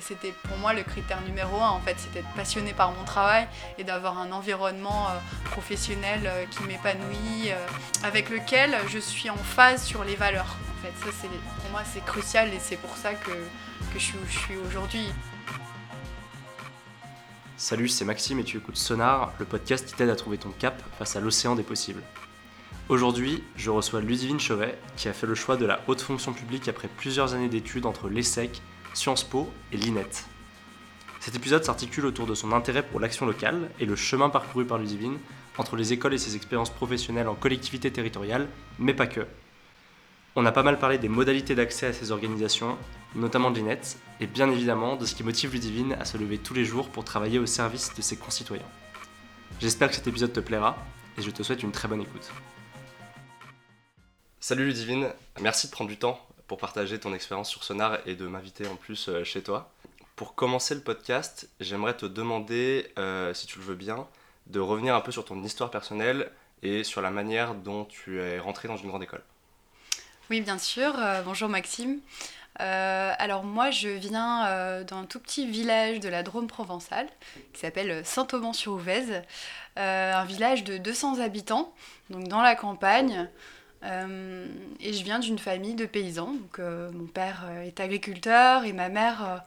C'était pour moi le critère numéro un en fait, c'était d'être passionné par mon travail et d'avoir un environnement professionnel qui m'épanouit, avec lequel je suis en phase sur les valeurs. En fait, ça pour moi c'est crucial et c'est pour ça que, que je suis où je suis aujourd'hui. Salut, c'est Maxime et tu écoutes Sonar, le podcast qui t'aide à trouver ton cap face à l'océan des possibles. Aujourd'hui, je reçois Ludivine Chauvet, qui a fait le choix de la haute fonction publique après plusieurs années d'études entre l'ESSEC, Sciences Po et l'INET. Cet épisode s'articule autour de son intérêt pour l'action locale et le chemin parcouru par Ludivine entre les écoles et ses expériences professionnelles en collectivité territoriale, mais pas que. On a pas mal parlé des modalités d'accès à ces organisations, notamment de l'INET, et bien évidemment de ce qui motive Ludivine à se lever tous les jours pour travailler au service de ses concitoyens. J'espère que cet épisode te plaira, et je te souhaite une très bonne écoute. Salut Ludivine, merci de prendre du temps pour partager ton expérience sur Sonar et de m'inviter en plus euh, chez toi. Pour commencer le podcast, j'aimerais te demander, euh, si tu le veux bien, de revenir un peu sur ton histoire personnelle et sur la manière dont tu es rentré dans une grande école. Oui, bien sûr. Euh, bonjour Maxime. Alors moi, je viens d'un tout petit village de la Drôme provençale qui s'appelle Saint-Auban-sur-Ouvèze, un village de 200 habitants, donc dans la campagne. Et je viens d'une famille de paysans. Donc, mon père est agriculteur et ma mère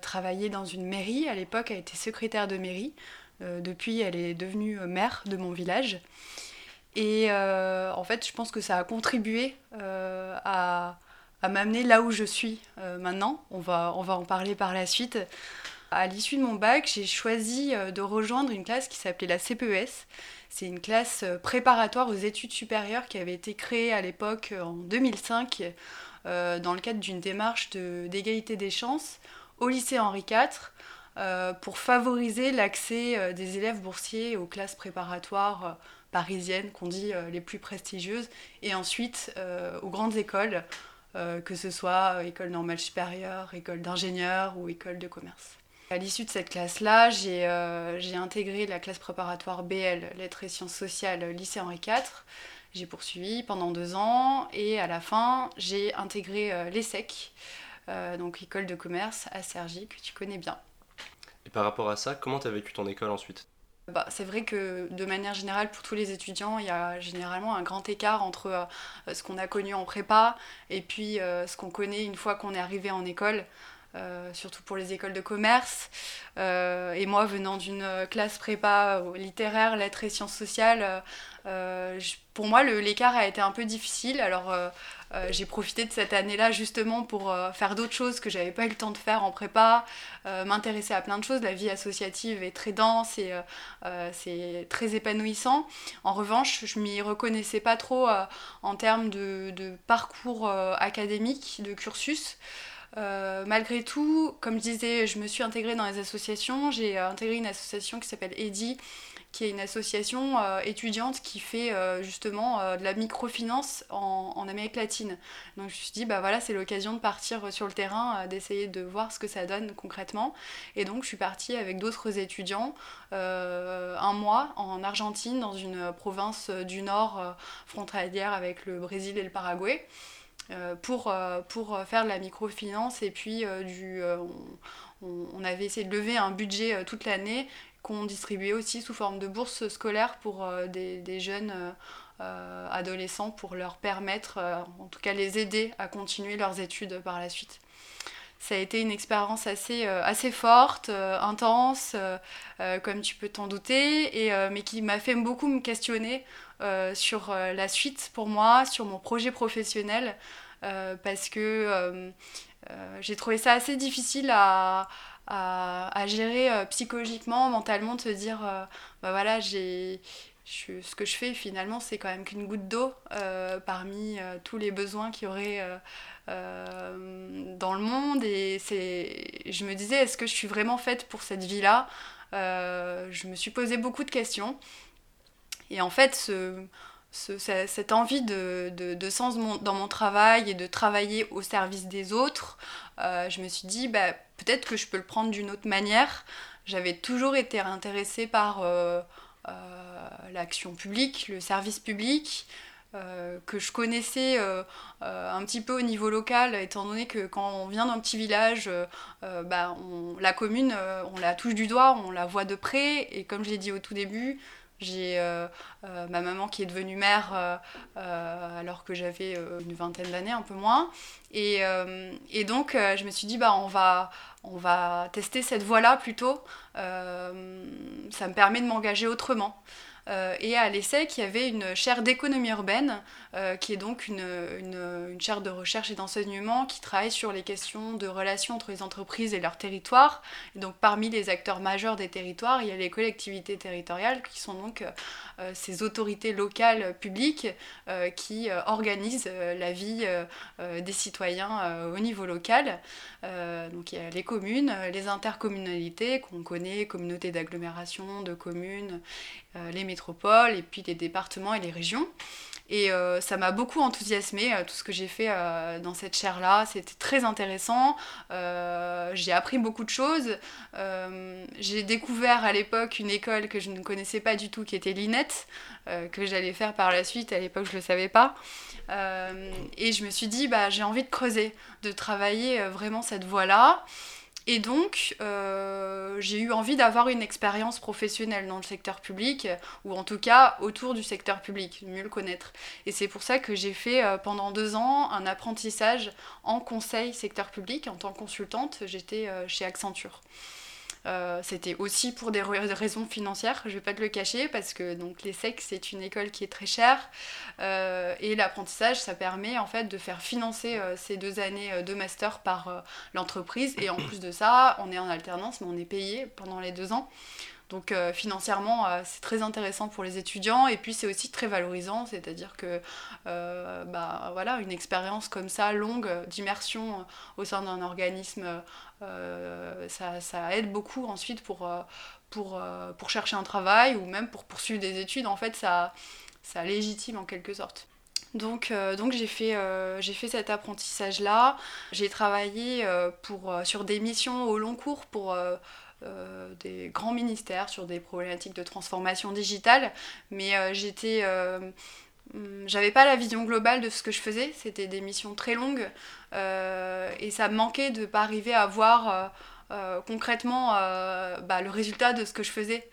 travaillait dans une mairie. À l'époque, elle était secrétaire de mairie. depuis, elle est devenue maire de mon village. Et euh, en fait, je pense que ça a contribué euh, à, m'amener là où je suis euh, maintenant. On va, on va en parler par la suite. À l'issue de mon bac, j'ai choisi de rejoindre une classe qui s'appelait la CPES. C'est une classe préparatoire aux études supérieures qui avait été créée à l'époque en 2005 dans le cadre d'une démarche d'égalité des chances au lycée Henri IV pour favoriser l'accès des élèves boursiers aux classes préparatoires parisiennes qu'on dit euh, les plus prestigieuses, et ensuite euh, aux grandes écoles, euh, que ce soit école normale supérieure, école d'ingénieur ou école de commerce. À l'issue de cette classe-là, j'ai intégré la classe préparatoire BL, lettres et sciences sociales, lycée Henri IV. J'ai poursuivi pendant deux ans et à la fin, j'ai intégré l'ESSEC, donc école de commerce à Cergy, que tu connais bien. Et par rapport à ça, comment tu as vécu ton école ensuite? Bah, c'est vrai que de manière générale, pour tous les étudiants, il y a généralement un grand écart entre euh, ce qu'on a connu en prépa et puis euh, ce qu'on connaît une fois qu'on est arrivé en école. Euh, surtout pour les écoles de commerce. et moi, venant d'une classe prépa littéraire, lettres et sciences sociales, pour moi, l'écart a été un peu difficile. Alors, euh, j'ai profité de cette année-là justement pour euh, faire d'autres choses que j'avais pas eu le temps de faire en prépa, euh, m'intéresser à plein de choses. La vie associative est très dense et c'est très épanouissant. En revanche, je m'y reconnaissais pas trop en termes de, de parcours académique, de cursus. Malgré tout, comme je disais, je me suis intégrée dans les associations. J'ai intégré une association qui s'appelle EDI, qui est une association euh, étudiante qui fait euh, justement euh, de la microfinance en, en, Amérique latine. Donc je me suis dit, bah voilà, c'est l'occasion de partir sur le terrain, d'essayer de voir ce que ça donne concrètement. Et donc je suis partie avec d'autres étudiants un mois en Argentine, dans une province du nord frontalière avec le Brésil et le Paraguay. Pour, pour faire de la microfinance et puis du, on, avait essayé de lever un budget toute l'année qu'on distribuait aussi sous forme de bourses scolaires pour euh, des, jeunes euh, euh, adolescents pour leur permettre, en tout cas les aider à continuer leurs études par la suite. Ça a été une expérience assez, assez forte, intense, comme tu peux t'en douter, et, mais qui m'a fait beaucoup me questionner sur la suite pour moi, sur mon projet professionnel, parce que j'ai trouvé ça assez difficile à, à, gérer euh, psychologiquement, mentalement, de se dire, euh, bah voilà, j'ai ce que je fais finalement c'est quand même qu'une goutte d'eau euh, parmi tous les besoins qu'il y aurait dans le monde. Et c'est je me disais est-ce que je suis vraiment faite pour cette vie là je me suis posé beaucoup de questions et en fait ce, cette envie de, de, sens dans mon travail et de travailler au service des autres, euh, je me suis dit, bah, peut-être que je peux le prendre d'une autre manière. J'avais toujours été intéressée par euh, euh, l'action publique, le service public. que je connaissais un petit peu au niveau local, étant donné que quand on vient d'un petit village, bah, la commune, on la touche du doigt, on la voit de près, et comme je l'ai dit au tout début, j'ai euh, euh, ma maman qui est devenue mère euh, alors que j'avais une vingtaine d'années, un peu moins. Et, donc, je me suis dit, bah, on, va, on va tester cette voie-là plutôt. ça me permet de m'engager autrement. Et à l'ESSEC, il y avait une chaire d'économie urbaine, euh, qui est donc une, une, chaire de recherche et d'enseignement qui travaille sur les questions de relations entre les entreprises et leur territoire. Et donc parmi les acteurs majeurs des territoires, il y a les collectivités territoriales, qui sont donc euh, ces autorités locales publiques qui organisent la vie des citoyens au niveau local. donc il y a les communes, les intercommunalités qu'on connaît, communautés d'agglomération, de communes, les métropoles et puis les départements et les régions. Et euh, ça m'a beaucoup enthousiasmé, euh, tout ce que j'ai fait euh, dans cette chaire-là. C'était très intéressant. j'ai appris beaucoup de choses. j'ai découvert à l'époque une école que je ne connaissais pas du tout, qui était l'INET, que j'allais faire par la suite. À l'époque, je ne le savais pas. et je me suis dit, bah, j'ai envie de creuser, de travailler vraiment cette voie-là. Et donc, euh, j'ai eu envie d'avoir une expérience professionnelle dans le secteur public, ou en tout cas autour du secteur public, mieux le connaître. Et c'est pour ça que j'ai fait euh, pendant deux ans un apprentissage en conseil secteur public. En tant que consultante, j'étais euh, chez Accenture. Euh, c'était aussi pour des raisons financières, je vais pas te le cacher, parce que donc l'ESSEC c'est une école qui est très chère euh, et l'apprentissage ça permet en fait de faire financer euh, ces deux années de master par l'entreprise et en plus de ça on est en alternance mais on est payé pendant les deux ans. Donc euh, financièrement, euh, c'est très intéressant pour les étudiants et puis c'est aussi très valorisant, c'est-à-dire que euh, bah, voilà, une expérience comme ça, longue, d'immersion au sein d'un organisme, ça, aide beaucoup ensuite pour, chercher un travail ou même pour poursuivre des études. En fait, ça, ça légitime en quelque sorte. Donc, donc j'ai fait, j'ai fait cet apprentissage-là. J'ai travaillé pour, sur des missions au long cours pour euh, des grands ministères sur des problématiques de transformation digitale, mais euh, j'étais euh, hmm, j'avais pas la vision globale de ce que je faisais, c'était des missions très longues. Et ça me manquait de pas arriver à voir concrètement bah, le résultat de ce que je faisais.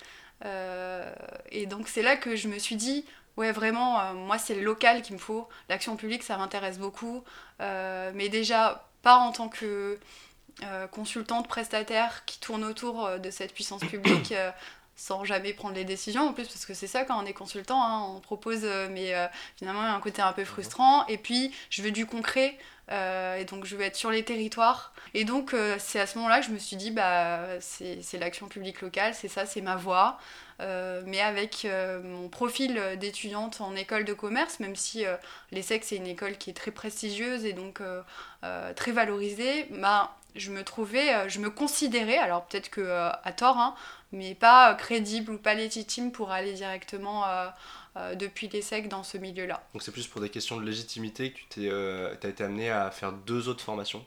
et donc c'est là que je me suis dit, ouais vraiment, moi c'est le local qu'il me faut, l'action publique ça m'intéresse beaucoup, mais déjà pas en tant que consultante, prestataire qui tourne autour euh, de cette puissance publique euh, sans jamais prendre les décisions en plus parce que c'est ça quand on est consultant hein, on propose mais finalement il y a un côté un peu frustrant. Et puis je veux du concret et donc je veux être sur les territoires. Et donc c'est à ce moment là que je me suis dit bah c'est l'action publique locale c'est ça c'est ma voie. Mais avec mon profil d'étudiante en école de commerce même si l'ESSEC c'est une école qui est très prestigieuse et donc très valorisée bah je me trouvais, euh, je me considérais, alors peut-être que euh, à tort, hein, mais pas euh, crédible ou pas légitime pour aller directement depuis l'ESSEC dans ce milieu-là. Donc c'est plus pour des questions de légitimité que tu as été amené à faire deux autres formations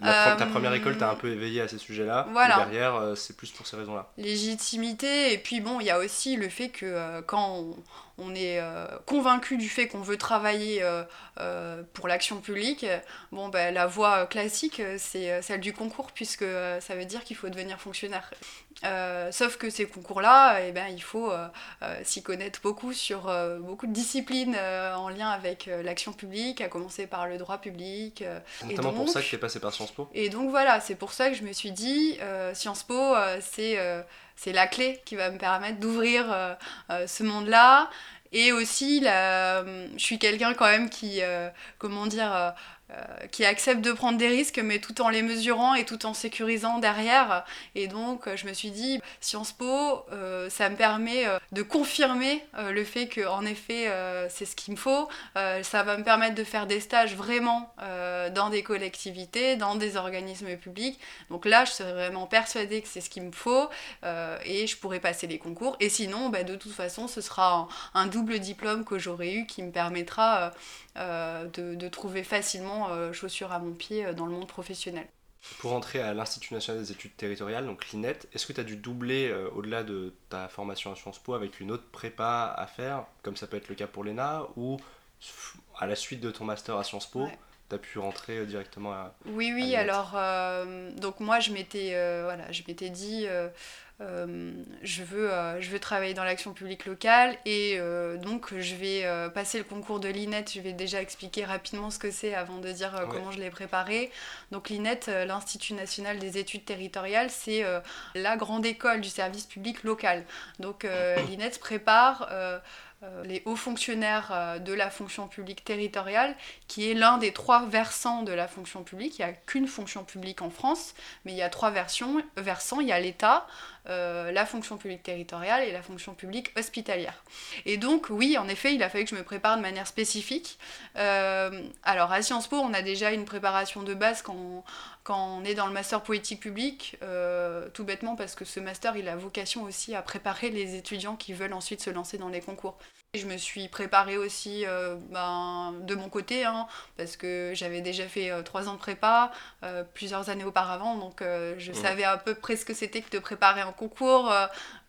ta première école t'a un peu éveillé à ces sujets-là. Voilà. Et derrière, c'est plus pour ces raisons-là. Légitimité, et puis bon, il y a aussi le fait que quand on, on est euh, convaincu du fait qu'on veut travailler euh, euh, pour l'action publique, bon, ben, la voie classique, c'est celle du concours, puisque ça veut dire qu'il faut devenir fonctionnaire. sauf que ces concours-là, eh ben, il faut s'y connaître beaucoup sur beaucoup de disciplines en lien avec l'action publique, à commencer par le droit public. Notamment pour ça que tu es passé par Sciences Po. Et donc voilà, c'est pour ça que je me suis dit, Sciences Po, c'est c'est la clé qui va me permettre d'ouvrir euh, euh, ce monde-là. Et aussi, je suis quelqu'un quand même qui, euh, comment dire, euh, qui accepte de prendre des risques, mais tout en les mesurant et tout en sécurisant derrière. Et donc, je me suis dit, Sciences Po, euh, ça me permet euh, de confirmer le fait que, en effet, c'est ce qu'il me faut. ça va me permettre de faire des stages vraiment dans des collectivités, dans des organismes publics. Donc là, je serais vraiment persuadée que c'est ce qu'il me faut et je pourrais passer les concours. Et sinon, bah, de toute façon, ce sera un, double diplôme que j'aurai eu qui me permettra de trouver facilement euh, chaussures à mon pied euh, dans le monde professionnel. Pour entrer à l'Institut national des études territoriales, donc l'INET, est-ce que tu as dû doubler euh, au-delà de ta formation à Sciences Po avec une autre prépa à faire, comme ça peut être le cas pour l'ENA, ou à la suite de ton master à Sciences Po, tu as pu rentrer directement à. Oui, oui, alors, donc moi, je m'étais voilà, je m'étais dit je, veux, euh, je veux travailler dans l'action publique locale et euh, donc je vais passer le concours de l'INET. Je vais déjà expliquer rapidement ce que c'est avant de dire comment je l'ai préparé. Donc l'INET, l'Institut national des études territoriales, c'est la grande école du service public local. Donc l'INET prépare euh, les hauts fonctionnaires euh, de la fonction publique territoriale, qui est l'un des trois versants de la fonction publique. Il n'y a qu'une fonction publique en France, mais il y a trois versions, versants. Il y a l'État, euh, la fonction publique territoriale et la fonction publique hospitalière. Et donc, oui, en effet, il a fallu que je me prépare de manière spécifique. alors, à Sciences Po, on a déjà une préparation de base quand, quand on est dans le master politique publique, tout bêtement parce que ce master, il a vocation aussi à préparer les étudiants qui veulent ensuite se lancer dans les concours. Je me suis préparée aussi euh, ben, de mon côté, hein, parce que j'avais déjà fait euh, trois ans de prépa euh, plusieurs années auparavant, donc je savais à peu près ce que c'était que de préparer un concours,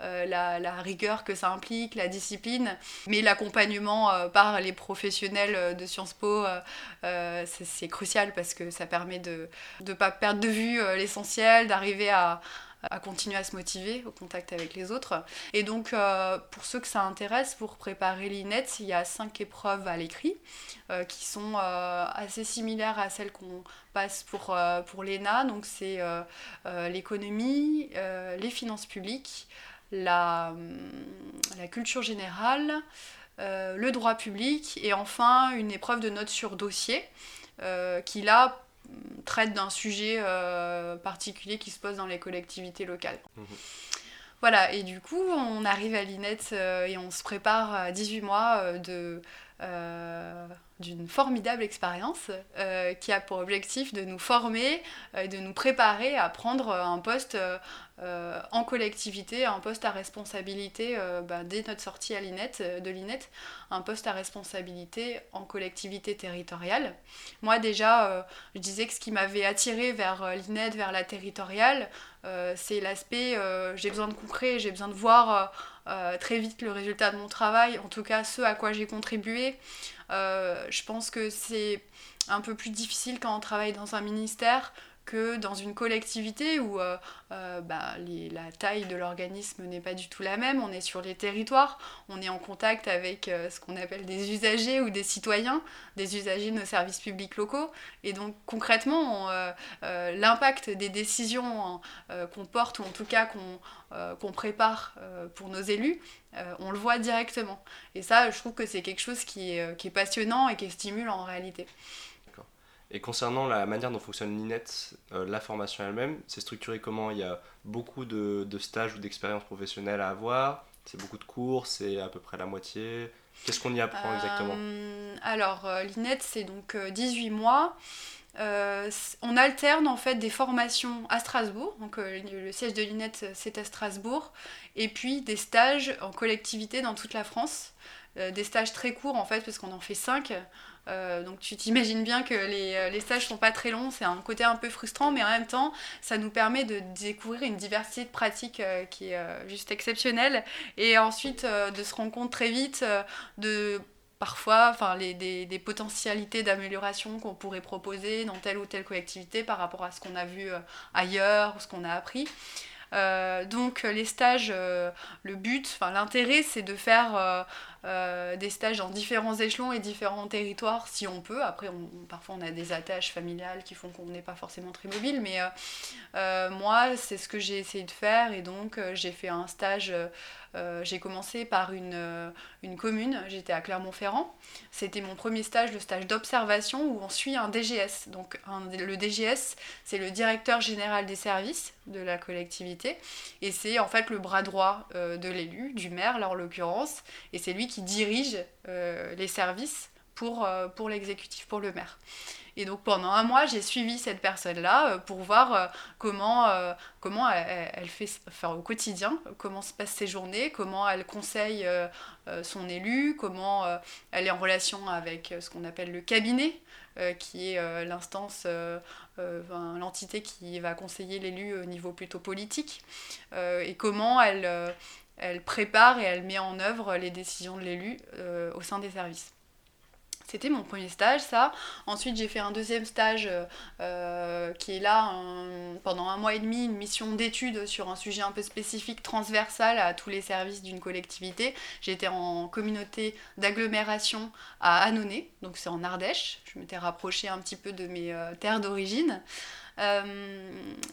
la, la, rigueur que ça implique, la discipline, mais l'accompagnement par les professionnels de Sciences Po, c'est crucial parce que ça permet de ne pas perdre de vue l'essentiel, d'arriver à à continuer à se motiver au contact avec les autres. Et donc, euh, pour ceux que ça intéresse, pour préparer l'INET, il y a cinq épreuves à l'écrit euh, qui sont euh, assez similaires à celles qu'on passe pour, pour l'ENA. Donc, c'est l'économie, les finances publiques, la, la culture générale, le droit public et enfin une épreuve de notes sur dossier qui là traite d'un sujet euh, particulier qui se pose dans les collectivités locales. Mhm. Voilà, et du coup, on arrive à l'INET euh, et on se prépare à 18 mois euh, de, d'une formidable expérience qui a pour objectif de nous former, de nous préparer à prendre un poste euh, en collectivité, un poste à responsabilité euh, bah, dès notre sortie à l'INET, euh, de l'INET, un poste à responsabilité en collectivité territoriale. Moi déjà, je disais que ce qui m'avait attiré vers l'INET, vers la territoriale, c'est l'aspect j'ai besoin de concret, j'ai besoin de voir très vite le résultat de mon travail, en tout cas ce à quoi j'ai contribué. Je pense que c'est un peu plus difficile quand on travaille dans un ministère que dans une collectivité où euh, euh, bah, la taille de l'organisme n'est pas du tout la même, on est sur les territoires, on est en contact avec euh, ce qu'on appelle des usagers ou des citoyens, des usagers de nos services publics locaux, et donc concrètement, l'impact des décisions qu'on porte, ou en tout cas qu'on prépare pour nos élus, on le voit directement. Et ça, je trouve que c'est quelque chose qui est passionnant et qui est stimulant en réalité. Et concernant la manière dont fonctionne l'INET, euh, la formation elle-même, c'est structuré comment? Il y a beaucoup de, stages ou d'expériences professionnelles à avoir, c'est beaucoup de cours, c'est à peu près la moitié. Qu'est-ce qu'on y apprend exactement? Euh, Alors, euh, l'INET, c'est donc 18 mois. on alterne en fait des formations à Strasbourg, donc le siège de l'INET c'est à Strasbourg, et puis des stages en collectivité dans toute la France. des stages très courts en fait, parce qu'on en fait 5. Euh, donc tu t'imagines bien que les, euh, les, stages sont pas très longs, c'est un côté un peu frustrant, mais en même temps, ça nous permet de découvrir une diversité de pratiques euh, qui est juste exceptionnelle, et ensuite de se rendre compte très vite de parfois enfin, les, des, des potentialités d'amélioration qu'on pourrait proposer dans telle ou telle collectivité par rapport à ce qu'on a vu ailleurs ou ce qu'on a appris. donc les stages, le but, l'intérêt, c'est de faire euh, des stages dans différents échelons et différents territoires si on peut. Après, parfois on a des attaches familiales qui font qu'on n'est pas forcément très mobile, mais euh, euh, moi c'est ce que j'ai essayé de faire et donc j'ai fait un stage. j'ai commencé par une, une commune, j'étais à Clermont-Ferrand. C'était mon premier stage, le stage d'observation où on suit un DGS. Donc le DGS, c'est le directeur général des services de la collectivité et c'est en fait le bras droit de l'élu, du maire là en l'occurrence, et c'est lui qui dirige euh, les services pour, euh, pour l'exécutif, pour le maire. Et donc pendant un mois, j'ai suivi cette personne-là euh, pour voir comment, comment elle, fait enfin, au quotidien, comment se passent ses journées, comment elle conseille son élu, comment elle est en relation avec ce qu'on appelle le cabinet, qui est l'instance, l'entité qui va conseiller l'élu au niveau plutôt politique, et comment elle elle prépare et elle met en œuvre les décisions de l'élu euh, au sein des services. C'était mon premier stage, ça. Ensuite, j'ai fait un deuxième stage euh, euh, qui est là pendant un mois et demi, une mission d'étude sur un sujet un peu spécifique, transversal à tous les services d'une collectivité. J'étais en communauté d'agglomération à Annonay, donc c'est en Ardèche. Je m'étais rapprochée un petit peu de mes terres d'origine.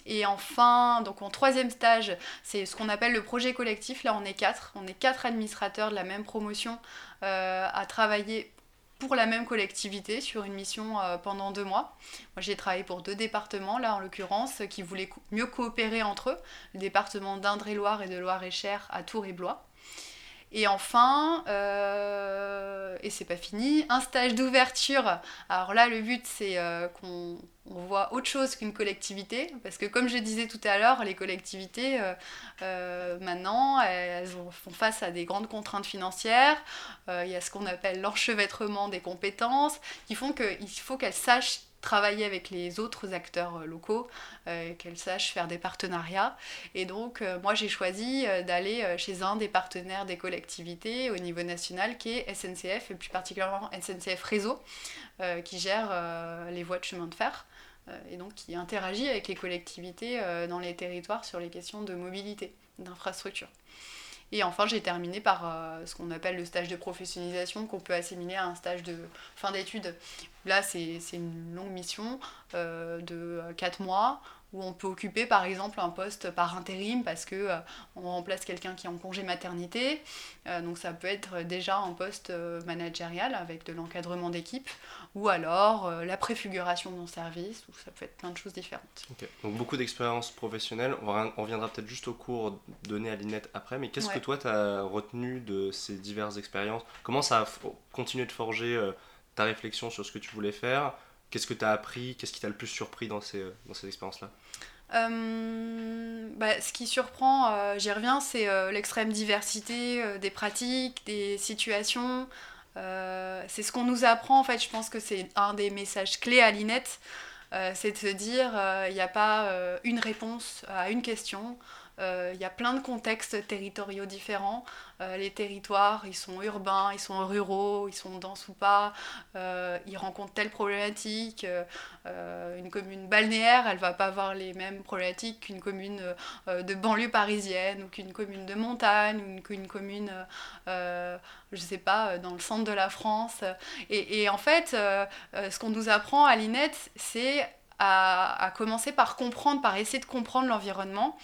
Et enfin, donc en troisième stage, c'est ce qu'on appelle le projet collectif. Là, on est quatre. On est quatre administrateurs de la même promotion à travailler pour la même collectivité sur une mission euh, pendant deux mois. Moi j'ai travaillé pour deux départements là en l'occurrence qui voulaient mieux coopérer entre eux, le département d'Indre-et-Loire et de Loire-et-Cher à Tours et Blois. Et enfin, euh, et c'est pas fini, un stage d'ouverture. Alors là, le but, c'est euh, qu'on voit autre chose qu'une collectivité, parce que comme je disais tout à l'heure, les collectivités, euh, maintenant, elles font face à des grandes contraintes financières. Il y a ce qu'on appelle l'enchevêtrement des compétences, qui font qu'il faut qu'elles sachent travailler avec les autres acteurs euh, locaux, euh, qu'elles sachent faire des partenariats. Et donc, euh, moi, j'ai choisi d'aller chez un des partenaires des collectivités au niveau national, qui est SNCF, et plus particulièrement SNCF Réseau, qui gère les voies de chemin de fer et donc qui interagit avec les collectivités dans les territoires sur les questions de mobilité, d'infrastructure. Et enfin, j'ai terminé par euh, ce qu'on appelle le stage de professionnalisation, qu'on peut assimiler à un stage de fin d'études. Là, c'est une longue mission euh, de 4 mois où on peut occuper par exemple un poste par intérim parce que euh, on remplace quelqu'un qui est en congé maternité. Euh, donc ça peut être déjà un poste euh, managérial avec de l'encadrement d'équipe ou alors la préfiguration d'un service ou ça peut être plein de choses différentes. Donc beaucoup d'expériences professionnelles. On, reviendra peut-être juste au cours donné à l'INET après, mais qu'est-ce que toi tu as retenu de ces diverses expériences? Comment ça a continué de forger ta réflexion sur ce que tu voulais faire? Qu'est-ce que tu as appris? Qu'est-ce qui t'a le plus surpris dans ces, dans ces expériences-là? Euh, bah, ce qui surprend, euh, j'y reviens, c'est euh, l'extrême diversité des pratiques, des situations. c'est ce qu'on nous apprend, en fait, je pense que c'est un des messages clés à l'INET, c'est de se dire, il n'y a pas une réponse à une question. Euh, il y a plein de contextes territoriaux différents. Euh, les territoires, ils sont urbains, ils sont ruraux, ils sont denses ou pas. Euh, ils rencontrent telle problématique. une commune balnéaire, elle va pas avoir les mêmes problématiques qu'une commune de banlieue parisienne ou qu'une commune de montagne ou qu'une commune, je sais pas, dans le centre de la France. Et, et en fait, ce qu'on nous apprend à l'INET, c'est à, commencer par comprendre, par essayer de comprendre l'environnement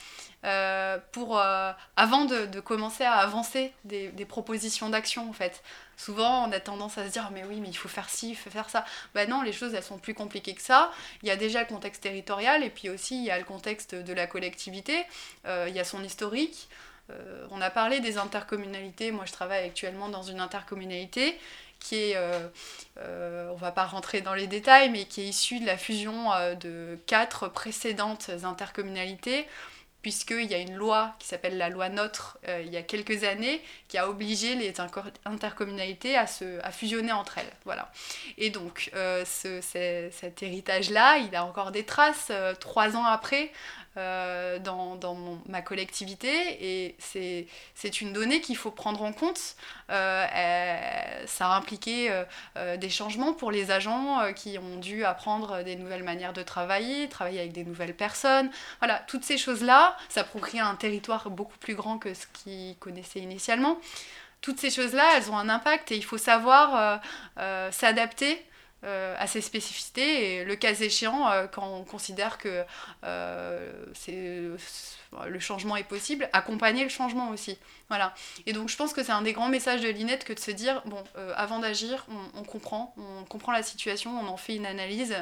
euh, euh, avant de, commencer à avancer des, des propositions d'action en fait. Souvent on a tendance à se dire mais oui mais il faut faire ci, il faut faire ça. Ben non, les choses elles sont plus compliquées que ça. Il y a déjà le contexte territorial et puis aussi il y a le contexte de la collectivité, euh, il y a son historique. on a parlé des intercommunalités, moi je travaille actuellement dans une intercommunalité qui est, euh, euh, on va pas rentrer dans les détails, mais qui est issue de la fusion de quatre précédentes intercommunalités puisqu'il y a une loi qui s'appelle la loi NOTRe euh, il y a quelques années qui a obligé les intercommunalités à, se, à fusionner entre elles. Voilà. Et donc euh, ce, cet héritage-là, il a encore des traces euh, trois ans après euh, dans, dans ma collectivité et c'est une donnée qu'il faut prendre en compte. Euh, ça a impliqué euh, des changements pour les agents qui ont dû apprendre des nouvelles manières de travailler, travailler avec des nouvelles personnes. Voilà, toutes ces choses-là, ça procure un territoire beaucoup plus grand que ce qu'ils connaissaient initialement. Toutes ces choses-là, elles ont un impact et il faut savoir s'adapter euh, à ces spécificités et le cas échéant, euh, quand on considère que euh, le changement est possible, accompagner le changement aussi. Voilà. Et donc je pense que c'est un des grands messages de l'INET que de se dire, bon, avant d'agir, on, comprend, on comprend la situation, on en fait une analyse.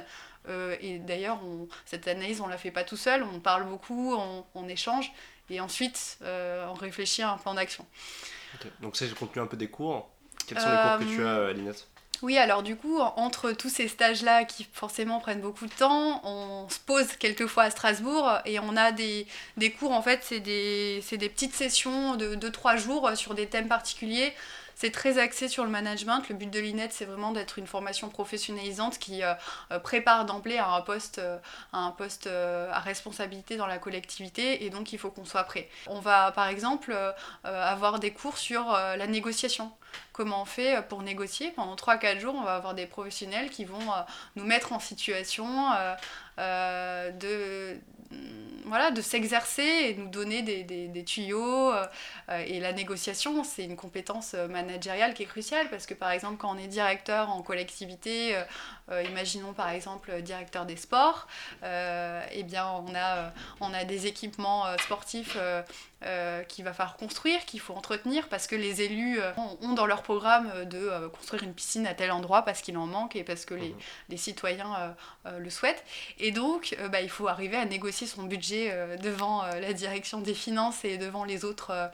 et d'ailleurs, cette analyse, on ne la fait pas tout seul, on parle beaucoup, on, échange, et ensuite, on réfléchit à un plan d'action. Donc c'est le contenu un peu des cours. Quels sont les cours que tu as à l'INET oui, alors du coup, entre tous ces stages-là qui forcément prennent beaucoup de temps, on se pose quelquefois à Strasbourg et on a des, des cours, en fait, c'est des, des, petites sessions de 2-3 jours sur des thèmes particuliers. c'est très axé sur le management. Le but de l'INET, c'est vraiment d'être une formation professionnalisante qui prépare d'emblée un poste, à, un poste à responsabilité dans la collectivité et donc il faut qu'on soit prêt. On va par exemple avoir des cours sur la négociation comment on fait pour négocier. Pendant 3-4 jours, on va avoir des professionnels qui vont nous mettre en situation de voilà, de s'exercer et nous donner des, des, tuyaux. Euh, et la négociation, c'est une compétence euh, managériale qui est cruciale parce que par exemple, quand on est directeur en collectivité, euh, imaginons par exemple directeur des sports, eh bien on a, on a des équipements sportifs qu'il va falloir construire, qu'il faut entretenir parce que les élus ont dans leur programme de construire une piscine à tel endroit parce qu'il en manque et parce que les, mmh. les citoyens le souhaitent. Et donc, bah, il faut arriver à négocier son budget devant la direction des finances et devant les autres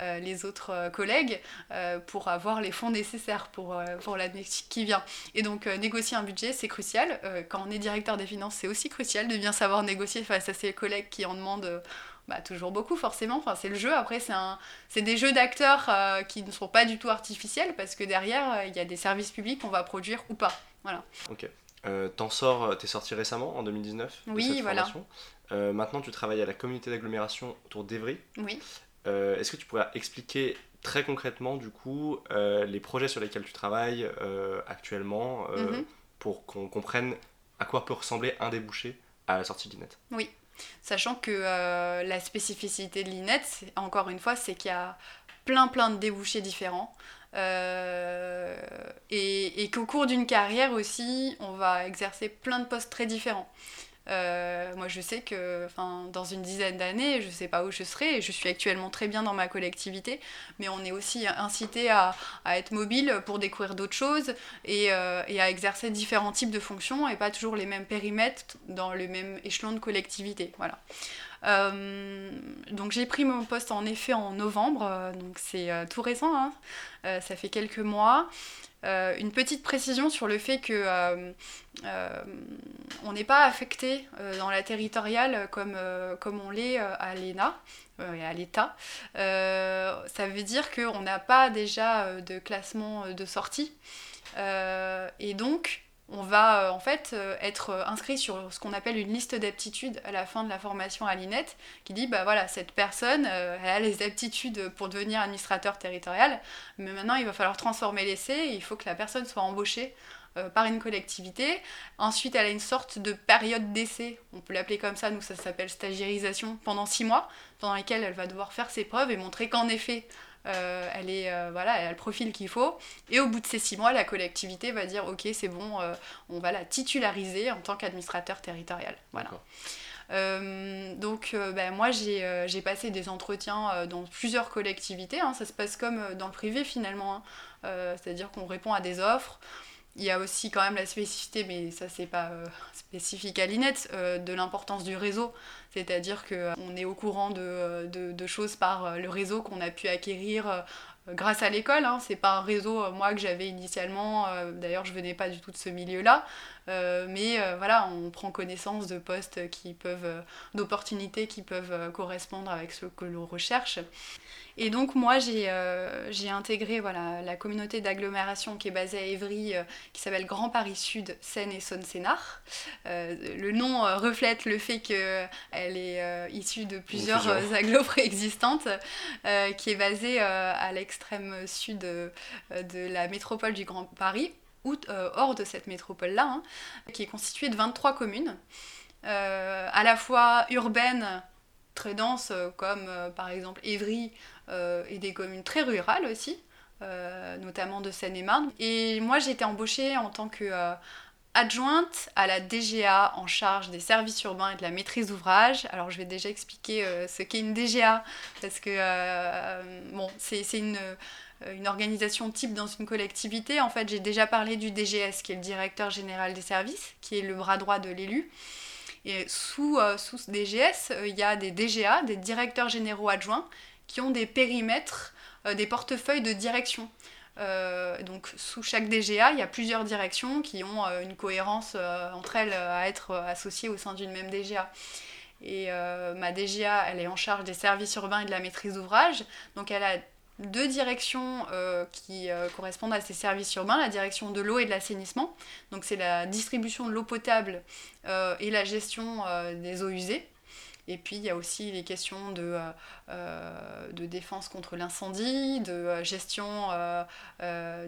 euh, les autres euh, collègues euh, pour avoir les fonds nécessaires pour, pour l'année qui vient. Et donc négocier un budget, c'est crucial. quand on est directeur des finances, c'est aussi crucial de bien savoir négocier face à ses collègues qui en demandent bah, toujours beaucoup forcément. Enfin, c'est le jeu. Après, c'est, un, c'est des jeux d'acteurs qui ne sont pas du tout artificiels parce que derrière, il y a des services publics qu'on va produire ou pas. Voilà. Ok. t'en sors, t'es sorti récemment en 2019 Oui, voilà. maintenant, tu travailles à la communauté d'agglomération autour d'Evry. Oui. Euh, est-ce que tu pourrais expliquer très concrètement, du coup, euh, les projets sur lesquels tu travailles euh, actuellement mhm. pour qu'on comprenne à quoi peut ressembler un débouché à la sortie de l'INET Oui, sachant que la spécificité de l'INET, encore une fois, c'est qu'il y a plein plein de débouchés différents. Et qu'au cours d'une carrière aussi, on va exercer plein de postes très différents. Euh, moi, je sais que dans une dizaine d'années, je ne sais pas où je serai. Je suis actuellement très bien dans ma collectivité, mais on est aussi incité à, à être mobile pour découvrir d'autres choses et, euh, et, à exercer différents types de fonctions et pas toujours les mêmes périmètres dans le même échelon de collectivité. Voilà. Euh, donc j'ai pris mon poste en effet en novembre, donc c'est tout récent, hein. ça fait quelques mois. Euh, une petite précision sur le fait que euh, euh, on n'est pas affecté dans la territoriale comme, comme on l'est à l'ENA et à l'État. ça veut dire qu'on n'a pas déjà de classement de sortie. et donc, on va euh, en fait euh, être euh, inscrit sur ce qu'on appelle une liste d'aptitudes à la fin de la formation à l'INET, qui dit bah voilà, cette personne, elle a les aptitudes pour devenir administrateur territorial, mais maintenant il va falloir transformer l'essai, il faut que la personne soit embauchée par une collectivité. Ensuite, elle a une sorte de période d'essai, on peut l'appeler comme ça, nous ça s'appelle stagiarisation, pendant six mois, pendant lesquels elle va devoir faire ses preuves et montrer qu'en effet, euh, elle, est, euh, voilà, elle a le profil qu'il faut. Et au bout de ces six mois, la collectivité va dire ok, c'est bon, euh, on va la titulariser en tant qu'administrateur territorial. Voilà. donc ben, moi j'ai passé des entretiens dans plusieurs collectivités, hein. ça se passe comme dans le privé finalement, hein. c'est-à-dire qu'on répond à des offres, il y a aussi quand même la spécificité, mais ça c'est pas spécifique à l'INET, de l'importance du réseau. C'est-à-dire qu'on euh, est au courant de, de, choses par euh, le réseau qu'on a pu acquérir euh, grâce à l'école. Hein. C'est pas un réseau, moi, que j'avais initialement. D'ailleurs, je venais pas du tout de ce milieu-là. Mais voilà, on prend connaissance de postes qui peuvent, d'opportunités qui peuvent correspondre avec ce que l'on recherche. Et donc moi j'ai euh, intégré voilà, la communauté d'agglomération qui est basée à Évry, euh, qui s'appelle Grand Paris Sud, Seine et Saône-Sénard. Euh, le nom reflète le fait qu'elle est issue de plusieurs agglos préexistantes, qui est basée à l'extrême sud de la métropole du Grand Paris, ou hors de cette métropole-là, hein, qui est constituée de 23 communes, à la fois urbaines, très denses, comme par exemple Évry, euh, et des communes très rurales aussi, euh, notamment de Seine-et-Marne. Et moi, j'ai été embauchée en tant que euh, adjointe à la DGA en charge des services urbains et de la maîtrise d'ouvrage. Alors je vais déjà expliquer ce qu'est une DGA parce que bon, c'est une, une, organisation type dans une collectivité. En fait, j'ai déjà parlé du DGS qui est le directeur général des services, qui est le bras droit de l'élu. Et sous, sous DGS, il y a des DGA, des directeurs généraux adjoints, qui ont des périmètres, euh, des portefeuilles de direction. Euh, donc sous chaque DGA, il y a plusieurs directions qui ont euh, une cohérence entre elles à être associées au sein d'une même DGA. Et ma DGA, elle est en charge des services urbains et de la maîtrise d'ouvrage. Donc elle a deux directions qui correspondent à ces services urbains, la direction de l'eau et de l'assainissement. Donc c'est la distribution de l'eau potable et la gestion des eaux usées. Et puis il y a aussi les questions de, euh, euh, de défense contre l'incendie, de euh, gestion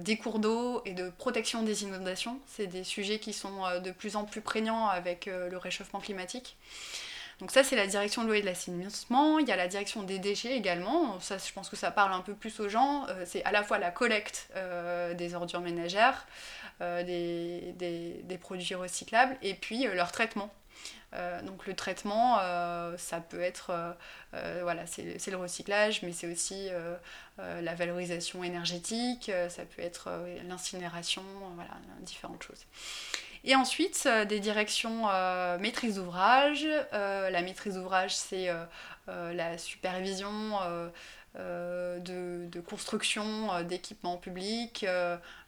des cours d'eau et de protection des inondations. C'est des sujets qui sont de plus en plus prégnants avec le réchauffement climatique. Donc ça, c'est la direction de l'eau et de l'assainissement. Il y a la direction des déchets également. Ça, je pense que ça parle un peu plus aux gens. c'est à la fois la collecte des ordures ménagères, des, des, produits recyclables, et puis leur traitement. Euh, donc le traitement, euh, ça peut être, euh, voilà, c'est le recyclage, mais c'est aussi la valorisation énergétique, ça peut être l'incinération, voilà, différentes choses. Et ensuite, des directions maîtrise d'ouvrage. la maîtrise d'ouvrage, c'est la supervision de, de, construction d'équipements publics,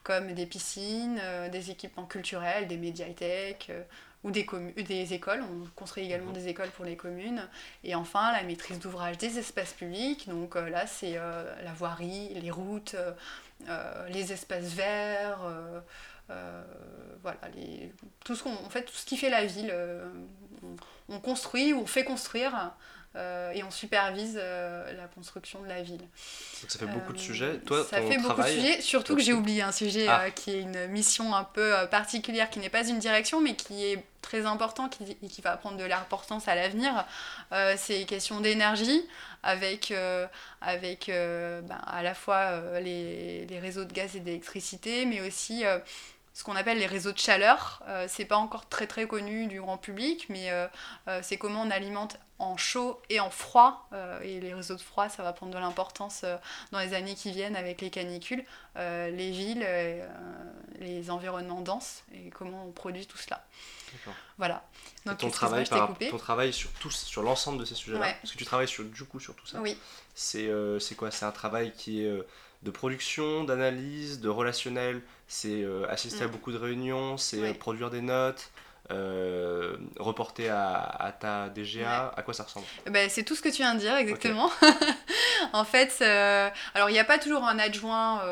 comme des piscines, des équipements culturels, des médiathèques, ou des, des écoles. On construit également mhm. des écoles pour les communes. Et enfin, la maîtrise d'ouvrage des espaces publics. Donc euh, là, c'est euh, la voirie, les routes, euh, les espaces verts. voilà, les, tout, ce qu'on, en fait, tout ce qui fait la ville, on, on, construit ou on fait construire euh, et on supervise euh, la construction de la ville. Donc ça fait beaucoup de sujets. Toi, ça fait beaucoup de sujets, surtout que j'ai oublié un sujet ah. euh, qui est une mission un peu particulière, qui n'est pas une direction, mais qui est très important qui, et qui va prendre de l'importance à l'avenir. c'est les questions d'énergie, avec, avec ben, à la fois les, les, réseaux de gaz et d'électricité, mais aussi ce qu'on appelle les réseaux de chaleur. Euh, c'est pas encore très très connu du grand public, mais euh, euh, c'est comment on alimente en chaud et en froid. et les réseaux de froid, ça va prendre de l'importance dans les années qui viennent avec les canicules, les villes, les environnements denses et comment on produit tout cela. Voilà. Donc, ton travail, par, ton travail sur, sur l'ensemble de ces sujets-là, parce que tu travailles sur, du coup sur tout ça, oui. c'est quoi? C'est un travail qui est de production, d'analyse, de relationnel, c'est euh, assister à mm. beaucoup de réunions, c'est euh, produire des notes, euh, reporter à, ta DGA, à quoi ça ressemble? Eh ben, C'est tout ce que tu viens de dire, exactement. en fait, alors il n'y a pas toujours un adjoint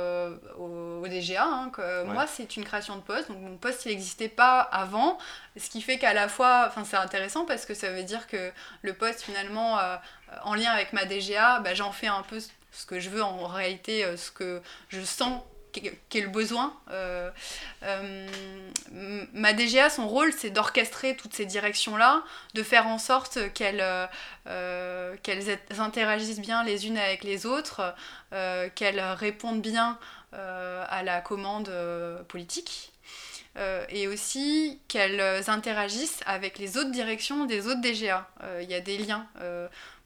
au, DGA. Hein, Moi, c'est une création de poste, donc mon poste, il n'existait pas avant, ce qui fait qu'à la fois, c'est intéressant parce que ça veut dire que le poste, finalement, en lien avec ma DGA, bah, j'en fais un peu ce que je veux en réalité, euh, ce que je sens qu'est le besoin. Euh, euh, ma DGA, son rôle, c'est d'orchestrer toutes ces directions-là, de faire en sorte qu'elles interagissent bien les unes avec les autres, qu'elles répondent bien à la commande politique. et aussi qu'elles interagissent avec les autres directions des autres DGA. Il y a des liens.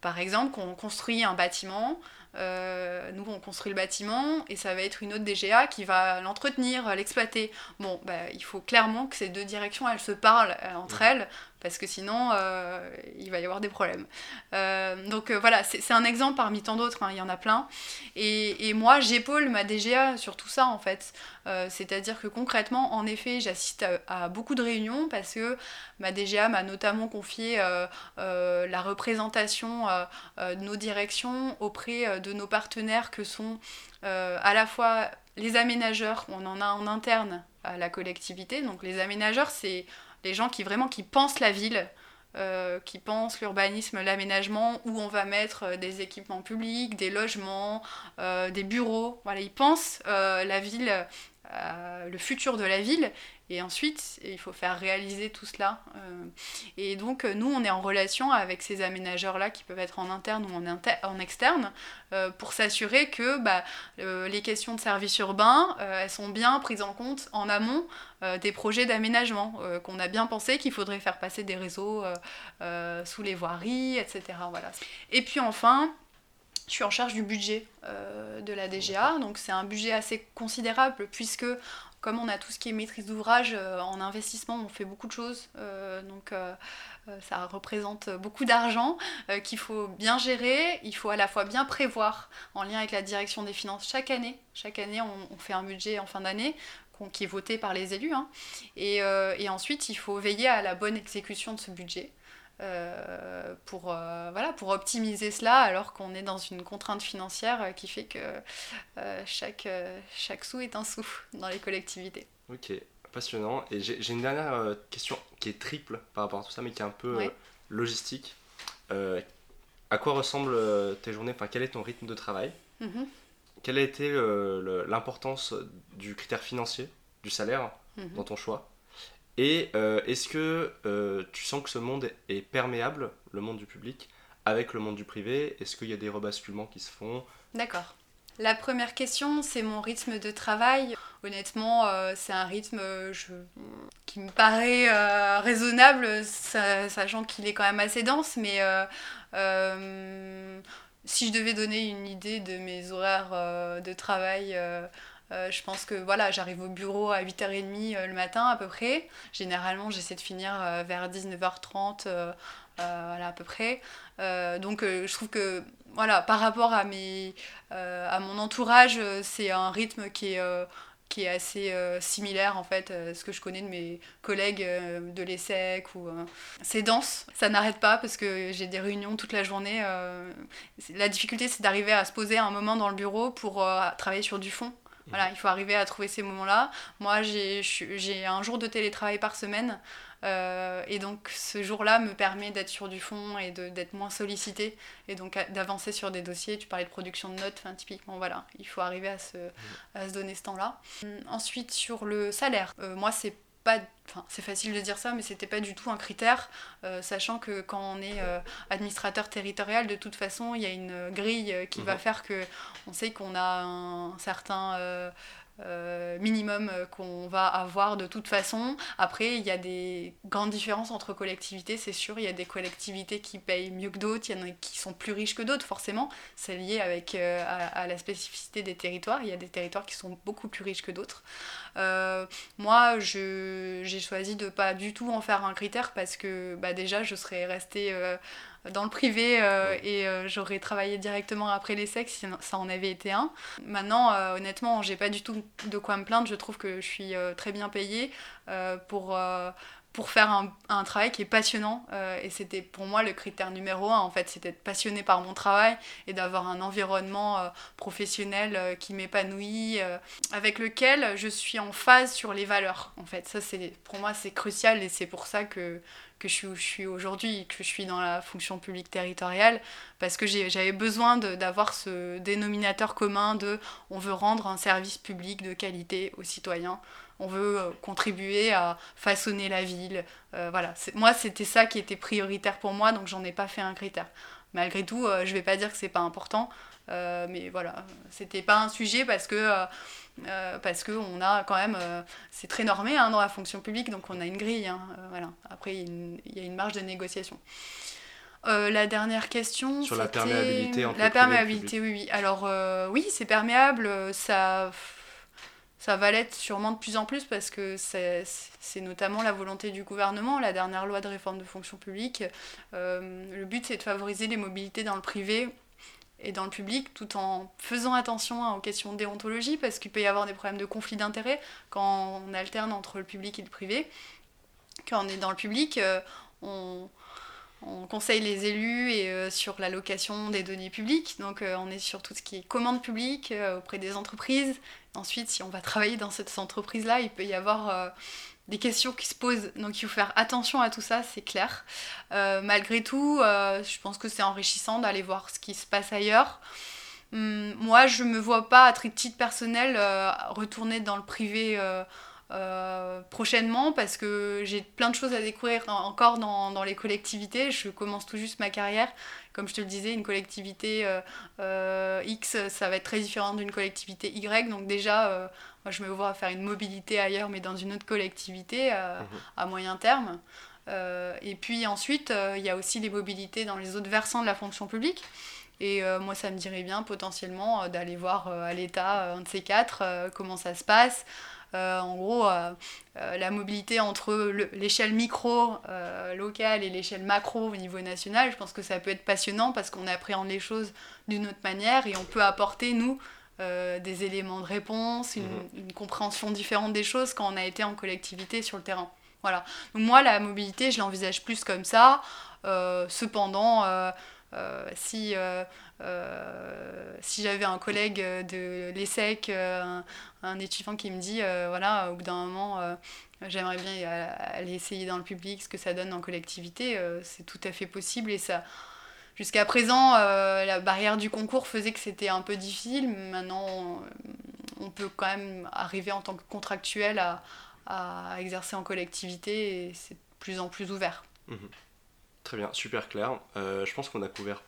par exemple, quand on construit un bâtiment, euh, nous, on construit le bâtiment et ça va être une autre DGA qui va l'entretenir, l'exploiter. Bon, bah, il faut clairement que ces deux directions, elles se parlent euh, entre elles parce que sinon, euh, il va y avoir des problèmes. donc voilà, c'est un exemple parmi tant d'autres, hein, il y en a plein. Et, et moi, j'épaule ma DGA sur tout ça, en fait. C'est-à-dire que concrètement, en effet, j'assiste à, à, beaucoup de réunions parce que ma DGA m'a notamment confié la représentation de nos directions auprès de nos partenaires que sont euh, à la fois les aménageurs, on en a en interne à la collectivité. Donc les aménageurs, c'est les gens qui vraiment pensent la ville, euh, qui pensent l'urbanisme, l'aménagement, où on va mettre euh, des équipements publics, des logements, des bureaux. Voilà, ils pensent la ville, le futur de la ville, et ensuite, il faut faire réaliser tout cela. Euh, et donc, euh, nous, on est en relation avec ces aménageurs-là qui peuvent être en interne ou en, externe euh, pour s'assurer que bah, les questions de services urbains, elles sont bien prises en compte en amont des projets d'aménagement, qu'on a bien pensé qu'il faudrait faire passer des réseaux sous les voiries, etc. Voilà. Et puis enfin, je suis en charge du budget de la DGA, donc c'est un budget assez considérable puisque comme on a tout ce qui est maîtrise d'ouvrage euh, en investissement, on fait beaucoup de choses. Euh, donc euh, ça représente beaucoup d'argent qu'il faut bien gérer. Il faut à la fois bien prévoir en lien avec la direction des finances chaque année. Chaque année, on, fait un budget en fin d'année qui est voté par les élus. Hein. Et, et, ensuite, il faut veiller à la bonne exécution de ce budget. Pour, voilà, pour optimiser cela alors qu'on est dans une contrainte financière qui fait que chaque, chaque sou est un sou dans les collectivités. Ok, passionnant. Et j'ai une dernière question qui est triple par rapport à tout ça, mais qui est un peu logistique. à quoi ressemblent tes journées? Enfin, quel est ton rythme de travail? Mhm. Quelle a été l'importance du critère financier, du salaire, mhm. dans ton choix? Et euh, est-ce que euh, tu sens que ce monde est perméable, le monde du public, avec le monde du privé? Est-ce qu'il y a des rebasculements qui se font? D'accord. La première question, c'est mon rythme de travail. Honnêtement, euh, c'est un rythme qui me paraît raisonnable, sachant qu'il est quand même assez dense, mais si je devais donner une idée de mes horaires de travail, euh, euh, je pense que voilà, j'arrive au bureau à 8h30 le matin à peu près. Généralement, j'essaie de finir vers 19h30 voilà, à peu près. donc je trouve que voilà, par rapport à, mes, à mon entourage, c'est un rythme qui est qui est assez euh, similaire en fait à ce que je connais de mes collègues euh, de l'ESSEC ou euh, c'est dense ça n'arrête pas parce que j'ai des réunions toute la journée la difficulté c'est d'arriver à se poser un moment dans le bureau pour travailler sur du fond voilà, il faut arriver à trouver ces moments-là. Moi, j'ai un jour de télétravail par semaine. Euh, et donc ce jour-là me permet d'être sur du fond et d'être moins sollicité et donc d'avancer sur des dossiers. Tu parlais de production de notes, enfin, typiquement voilà, il faut arriver à se, à donner ce temps-là. Ensuite sur le salaire, euh, moi c'est pas enfin c'est facile de dire ça mais c'était pas du tout un critère euh, sachant que quand on est administrateur territorial de toute façon il y a une grille qui va mhm. faire que on sait qu'on a un certain euh, minimum euh, qu'on va avoir de toute façon. Après, il y a des grandes différences entre collectivités, c'est sûr. Il y a des collectivités qui payent mieux que d'autres, il y en a qui sont plus riches que d'autres, forcément. C'est lié avec, euh, à, la spécificité des territoires. Il y a des territoires qui sont beaucoup plus riches que d'autres. moi, j'ai choisi de pas du tout en faire un critère parce que bah, déjà, je serais restée dans le privé euh, et euh, j'aurais travaillé directement après les sexes si ça en avait été un. Maintenant, euh, honnêtement, j'ai pas du tout de quoi me plaindre. Je trouve que je suis très bien payée pour pour faire un, un, travail qui est passionnant. et c'était pour moi le critère numéro un, en fait, c'était d'être passionné par mon travail et d'avoir un environnement professionnel qui m'épanouit, avec lequel je suis en phase sur les valeurs. En fait, ça, c'est pour moi, c'est crucial et c'est pour ça que, que je suis où je suis aujourd'hui, que je suis dans la fonction publique territoriale, parce que j'avais besoin d'avoir ce dénominateur commun de on veut rendre un service public de qualité aux citoyens, on veut euh, contribuer à façonner la ville. Euh, voilà, moi c'était ça qui était prioritaire pour moi, donc j'en ai pas fait un critère. Malgré tout, euh, je vais pas dire que c'est pas important, mais voilà, c'était pas un sujet parce que euh, parce qu'on a quand même, euh, c'est très normé hein, dans la fonction publique, donc on a une grille. Hein, euh, voilà. Après, il y, a une marge de négociation. la dernière question. Sur la perméabilité La perméabilité, oui, oui. Alors, oui, c'est perméable. Ça, ça va l'être sûrement de plus en plus parce que c'est notamment la volonté du gouvernement. La dernière loi de réforme de fonction publique, le but, c'est de favoriser les mobilités dans le privé et dans le public tout en faisant attention aux questions de déontologie parce qu'il peut y avoir des problèmes de conflit d'intérêts quand on alterne entre le public et le privé. Quand on est dans le public, euh, on, on, conseille les élus et, euh, sur l'allocation des données publiques. Donc euh, on est sur tout ce qui est commande publique auprès des entreprises. Ensuite, si on va travailler dans cette entreprise-là, il peut y avoir des questions qui se posent. Donc il faut faire attention à tout ça, c'est clair. Euh, malgré tout, euh, je pense que c'est enrichissant d'aller voir ce qui se passe ailleurs. Hum, moi, je me vois pas, à titre personnel, euh, retourner dans le privé prochainement parce que j'ai plein de choses à découvrir encore dans, dans, les collectivités. Je commence tout juste ma carrière. Comme je te le disais, une collectivité X, ça va être très différent d'une collectivité Y. Donc déjà, moi, je me vois faire une mobilité ailleurs, mais dans une autre collectivité euh, mhm. à moyen terme. Euh, et puis ensuite, euh, il y a aussi les mobilités dans les autres versants de la fonction publique. Et moi, ça me dirait bien potentiellement d'aller voir à l'État, un de ces quatre, comment ça se passe. En gros, la mobilité entre l'échelle micro locale et l'échelle macro au niveau national, je pense que ça peut être passionnant parce qu'on appréhende les choses d'une autre manière et on peut apporter, nous, euh, des éléments de réponse, mhm. une, compréhension différente des choses quand on a été en collectivité sur le terrain. Voilà. Donc moi, la mobilité, je l'envisage plus comme ça. cependant, si, si j'avais un collègue de l'ESSEC, un, un, étudiant qui me dit, voilà, au bout d'un moment, j'aimerais bien aller essayer dans le public ce que ça donne en collectivité, c'est tout à fait possible et ça Jusqu'à présent, euh, la barrière du concours faisait que c'était un peu difficile. Maintenant, on peut quand même arriver en tant que contractuel à, exercer en collectivité et c'est de plus en plus ouvert. Mhm. Très bien, super clair. Euh, je pense qu'on a couvert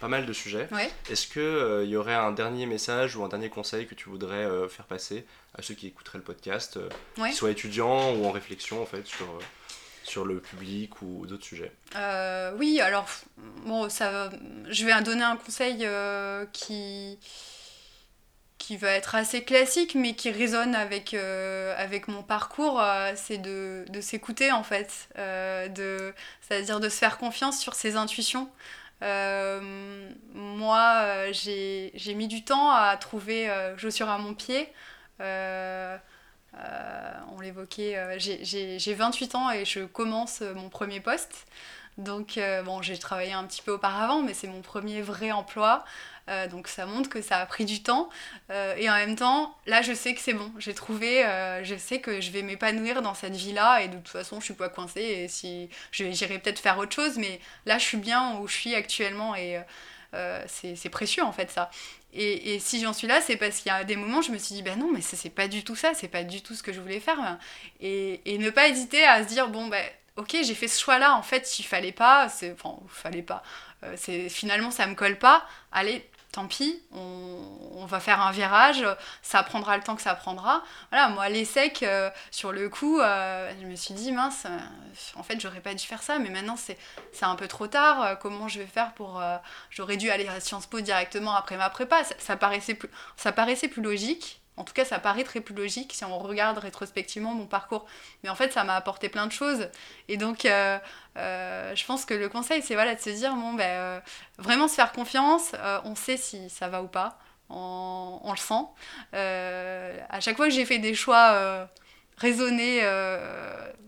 pas mal de sujets. Ouais. Est-ce qu'il euh, y aurait un dernier message ou un dernier conseil que tu voudrais faire passer à ceux qui écouteraient le podcast, qu'ils soient étudiants ou en réflexion en fait sur sur le public ou d'autres sujets? Euh, Oui, alors, bon, ça, je vais donner un conseil euh, qui, qui va être assez classique, mais qui résonne avec, euh, avec mon parcours, c'est de, de s'écouter en fait, de, c'est-à-dire de se faire confiance sur ses intuitions. Moi, j'ai mis du temps à trouver chaussures à mon pied. Euh, on l'évoquait, euh, j'ai 28 ans et je commence mon premier poste. Donc, euh, bon, j'ai travaillé un petit peu auparavant, mais c'est mon premier vrai emploi. Donc, ça montre que ça a pris du temps. et en même temps, là, je sais que c'est bon. J'ai trouvé, je sais que je vais m'épanouir dans cette vie-là. Et de toute façon, je suis pas coincée. Et si, j'irai peut-être faire autre chose, mais là, je suis bien où je suis actuellement. Et c'est précieux, en fait, ça. Et, si j'en suis là, c'est parce qu'il y a des moments, je me suis dit, ben non, mais c'est pas du tout ça, c'est pas du tout ce que je voulais faire. Et, et ne pas hésiter à se dire, bon, ben ok, j'ai fait ce choix-là, en fait, s'il fallait pas, enfin, fallait pas, euh, finalement, ça me colle pas, allez, tant pis, on, va faire un virage, ça prendra le temps que ça prendra. Voilà, moi, l'ESSEC, euh, sur le coup, euh, je me suis dit, mince, euh, en fait, j'aurais pas dû faire ça, mais maintenant, c'est, un peu trop tard. comment je vais faire pour. j'aurais dû aller à Sciences Po directement après ma prépa. Ça, paraissait, plus, ça paraissait plus logique. En tout cas, ça paraît très plus logique si on regarde rétrospectivement mon parcours. Mais en fait, ça m'a apporté plein de choses. Et donc, euh, euh, je pense que le conseil, c'est voilà, de se dire, bon, ben, euh, vraiment se faire confiance. on sait si ça va ou pas. On, on le sent. à chaque fois que j'ai fait des choix raisonnés,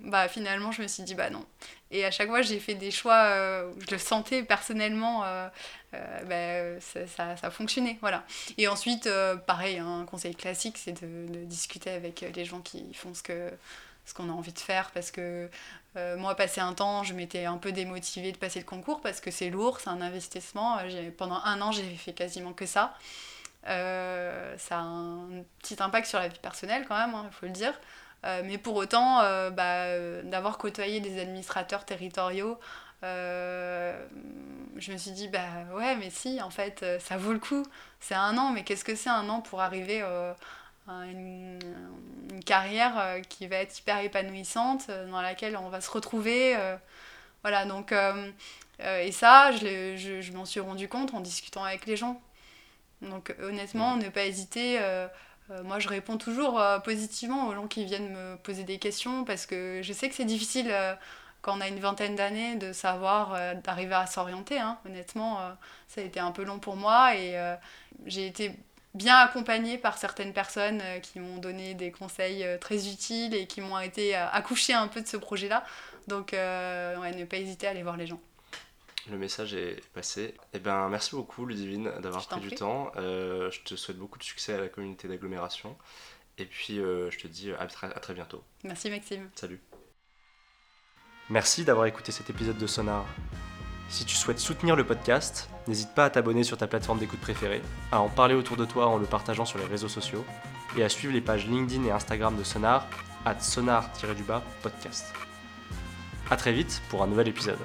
bah, finalement, je me suis dit, bah non. Et à chaque fois, j'ai fait des choix je le sentais personnellement euh, bah, ça, ça, ça, a fonctionné. Voilà. Et ensuite, euh, pareil, hein, un conseil classique, c'est de, discuter avec les gens qui font ce que ce qu'on a envie de faire parce que euh, moi passé un temps je m'étais un peu démotivée de passer le concours parce que c'est lourd c'est un investissement pendant un an j'ai fait quasiment que ça ça a un petit impact sur la vie personnelle quand même il hein, faut le dire mais pour autant bah, d'avoir côtoyé des administrateurs territoriaux euh, je me suis dit, bah ouais, mais si, en fait, euh, ça vaut le coup. C'est un an, mais qu'est-ce que c'est un an pour arriver euh, à une, carrière qui va être hyper épanouissante, dans laquelle on va se retrouver Voilà, donc, et ça, je, je, je m'en suis rendu compte en discutant avec les gens. Donc, honnêtement, ne pas hésiter. moi, je réponds toujours positivement aux gens qui viennent me poser des questions parce que je sais que c'est difficile quand on a une vingtaine d'années, de savoir, euh, d'arriver à s'orienter. Hein. Honnêtement, euh, ça a été un peu long pour moi et euh, j'ai été bien accompagnée par certaines personnes qui m'ont donné des conseils très utiles et qui m'ont été accouchées un peu de ce projet-là. Donc, ouais, ne pas hésiter à aller voir les gens. Le message est passé. Eh ben, merci beaucoup, Ludivine, d'avoir pris du temps. je te souhaite beaucoup de succès à la communauté d'agglomération. Et puis, je te dis à très, à très bientôt. Merci, Maxime. Salut. Merci d'avoir écouté cet épisode de Sonar. Si tu souhaites soutenir le podcast, n'hésite pas à t'abonner sur ta plateforme d'écoute préférée, à en parler autour de toi en le partageant sur les réseaux sociaux, et à suivre les pages LinkedIn et Instagram de Sonar, at sonar-podcast. A très vite pour un nouvel épisode.